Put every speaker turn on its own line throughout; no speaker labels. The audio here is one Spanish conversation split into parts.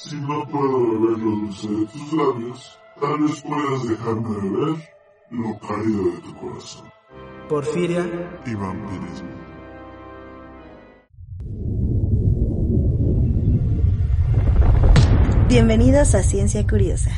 Si no puedo beber lo dulce de tus labios, tal vez puedas dejarme beber lo cálido de tu corazón.
Porfiria
y vampirismo.
Bienvenidos a Ciencia Curiosa.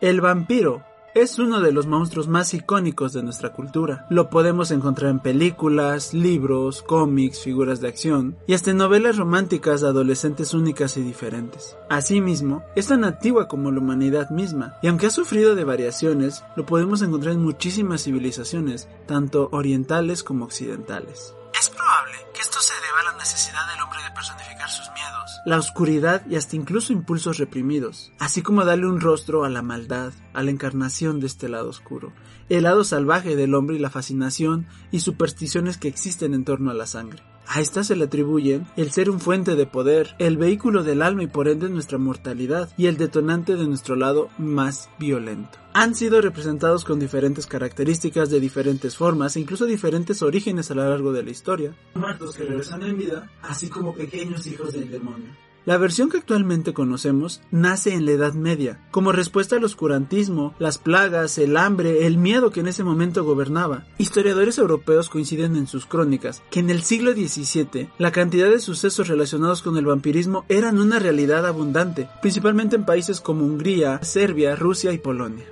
El vampiro es uno de los monstruos más icónicos de nuestra cultura. Lo podemos encontrar en películas, libros, cómics, figuras de acción y hasta en novelas románticas de adolescentes únicas y diferentes. Asimismo, es tan antigua como la humanidad misma, y aunque ha sufrido de variaciones, lo podemos encontrar en muchísimas civilizaciones, tanto orientales como occidentales. Es probable que esto se deba a la necesidad del hombre de personificar sus miedos, la oscuridad y hasta incluso impulsos reprimidos, así como darle un rostro a la maldad, a la encarnación de este lado oscuro, el lado salvaje del hombre y la fascinación y supersticiones que existen en torno a la sangre. A esta se le atribuyen el ser un fuente de poder, el vehículo del alma y por ende nuestra mortalidad y el detonante de nuestro lado más violento. Han sido representados con diferentes características de diferentes formas e incluso diferentes orígenes a lo largo de la historia. Muertos que regresan en vida, así como pequeños hijos del demonio. La versión que actualmente conocemos nace en la Edad Media, como respuesta al oscurantismo, las plagas, el hambre, el miedo que en ese momento gobernaba. Historiadores europeos coinciden en sus crónicas que en el siglo XVII la cantidad de sucesos relacionados con el vampirismo eran una realidad abundante, principalmente en países como Hungría, Serbia, Rusia y Polonia.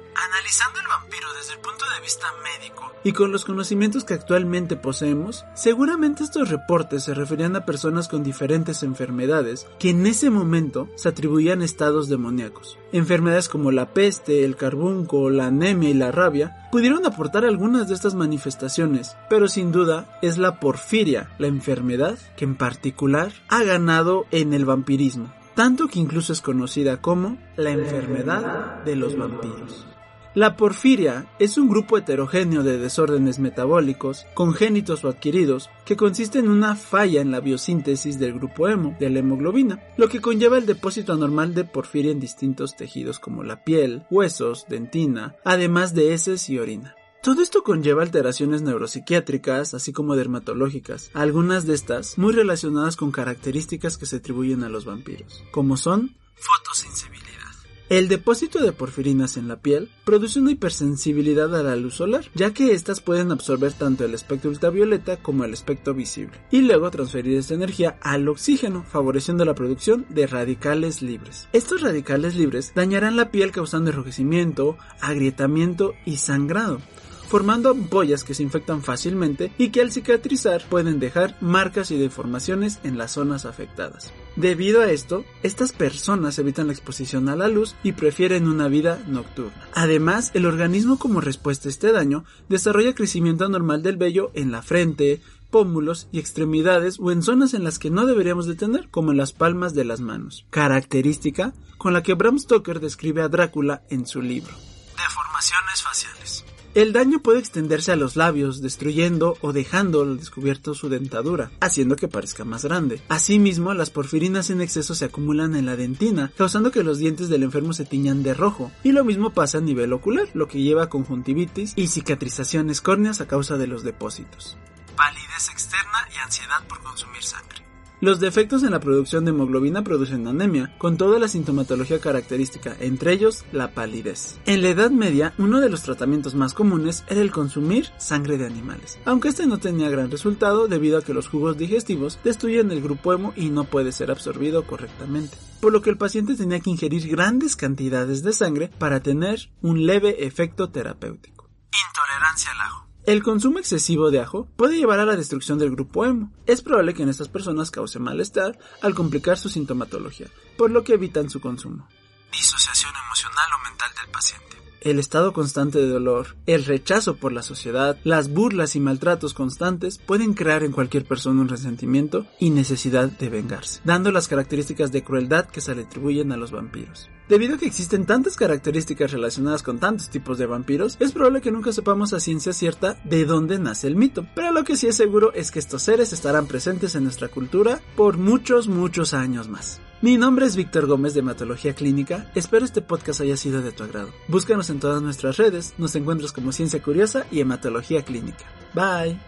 Vampiro desde el punto de vista médico y con los conocimientos que actualmente poseemos, seguramente estos reportes se referían a personas con diferentes enfermedades que en ese momento se atribuían estados demoníacos. Enfermedades como la peste, el carbunco, la anemia y la rabia pudieron aportar algunas de estas manifestaciones, pero sin duda es la porfiria, la enfermedad que en particular ha ganado en el vampirismo, tanto que incluso es conocida como la enfermedad de los vampiros. La porfiria es un grupo heterogéneo de desórdenes metabólicos, congénitos o adquiridos, que consiste en una falla en la biosíntesis del grupo hemo, de la hemoglobina, lo que conlleva el depósito anormal de porfiria en distintos tejidos como la piel, huesos, dentina, además de heces y orina. Todo esto conlleva alteraciones neuropsiquiátricas, así como dermatológicas, algunas de estas muy relacionadas con características que se atribuyen a los vampiros, como son fotosensibilidad. El depósito de porfirinas en la piel produce una hipersensibilidad a la luz solar, ya que éstas pueden absorber tanto el espectro ultravioleta como el espectro visible, y luego transferir esta energía al oxígeno, favoreciendo la producción de radicales libres. Estos radicales libres dañarán la piel causando enrojecimiento, agrietamiento y sangrado formando ampollas que se infectan fácilmente y que al cicatrizar pueden dejar marcas y deformaciones en las zonas afectadas. Debido a esto, estas personas evitan la exposición a la luz y prefieren una vida nocturna. Además, el organismo como respuesta a este daño desarrolla crecimiento anormal del vello en la frente, pómulos y extremidades o en zonas en las que no deberíamos de tener, como en las palmas de las manos, característica con la que Bram Stoker describe a Drácula en su libro. Deformaciones faciales. El daño puede extenderse a los labios, destruyendo o dejando al descubierto su dentadura, haciendo que parezca más grande. Asimismo, las porfirinas en exceso se acumulan en la dentina, causando que los dientes del enfermo se tiñan de rojo. Y lo mismo pasa a nivel ocular, lo que lleva a conjuntivitis y cicatrizaciones córneas a causa de los depósitos. Palidez externa y ansiedad por consumir sangre. Los defectos en la producción de hemoglobina producen anemia, con toda la sintomatología característica, entre ellos la palidez. En la Edad Media, uno de los tratamientos más comunes era el consumir sangre de animales, aunque este no tenía gran resultado debido a que los jugos digestivos destruyen el grupo hemo y no puede ser absorbido correctamente, por lo que el paciente tenía que ingerir grandes cantidades de sangre para tener un leve efecto terapéutico. Intolerancia al ajo. El consumo excesivo de ajo puede llevar a la destrucción del grupo hemo. Es probable que en estas personas cause malestar al complicar su sintomatología, por lo que evitan su consumo. disociación emocional o mental del paciente el estado constante de dolor, el rechazo por la sociedad, las burlas y maltratos constantes pueden crear en cualquier persona un resentimiento y necesidad de vengarse, dando las características de crueldad que se le atribuyen a los vampiros. Debido a que existen tantas características relacionadas con tantos tipos de vampiros, es probable que nunca sepamos a ciencia cierta de dónde nace el mito, pero lo que sí es seguro es que estos seres estarán presentes en nuestra cultura por muchos, muchos años más. Mi nombre es Víctor Gómez de Hematología Clínica, espero este podcast haya sido de tu agrado. Búscanos en todas nuestras redes, nos encuentras como Ciencia Curiosa y Hematología Clínica. Bye.